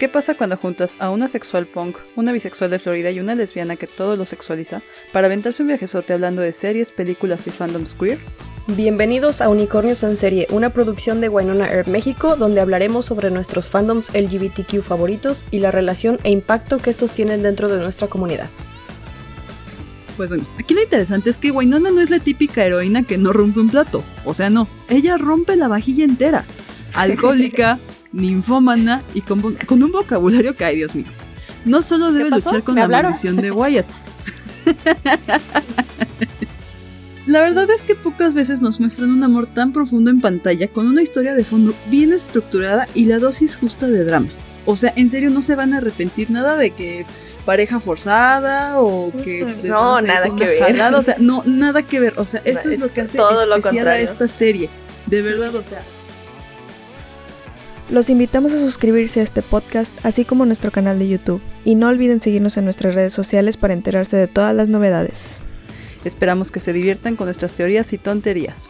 ¿Qué pasa cuando juntas a una sexual punk, una bisexual de Florida y una lesbiana que todo lo sexualiza para aventarse un viajezote hablando de series, películas y fandoms queer? Bienvenidos a Unicornios en Serie, una producción de Winona Earp México, donde hablaremos sobre nuestros fandoms LGBTQ favoritos y la relación e impacto que estos tienen dentro de nuestra comunidad. Pues bueno, aquí lo interesante es que Winona no es la típica heroína que no rompe un plato. O sea, no, ella rompe la vajilla entera. Alcohólica, ninfómana y con, un vocabulario que, ay Dios mío, no solo debe luchar con la maldición de Wyatt. La verdad es que pocas veces nos muestran un amor tan profundo en pantalla con una historia de fondo bien estructurada y la dosis justa de drama. O sea, en serio no se van a arrepentir nada de que pareja forzada o que no, nada que ver. o sea, no nada que ver, o sea, esto es lo que hace Todo especial a esta serie. De verdad, o sea, los invitamos a suscribirse a este podcast, así como a nuestro canal de YouTube, y no olviden seguirnos en nuestras redes sociales para enterarse de todas las novedades. Esperamos que se diviertan con nuestras teorías y tonterías.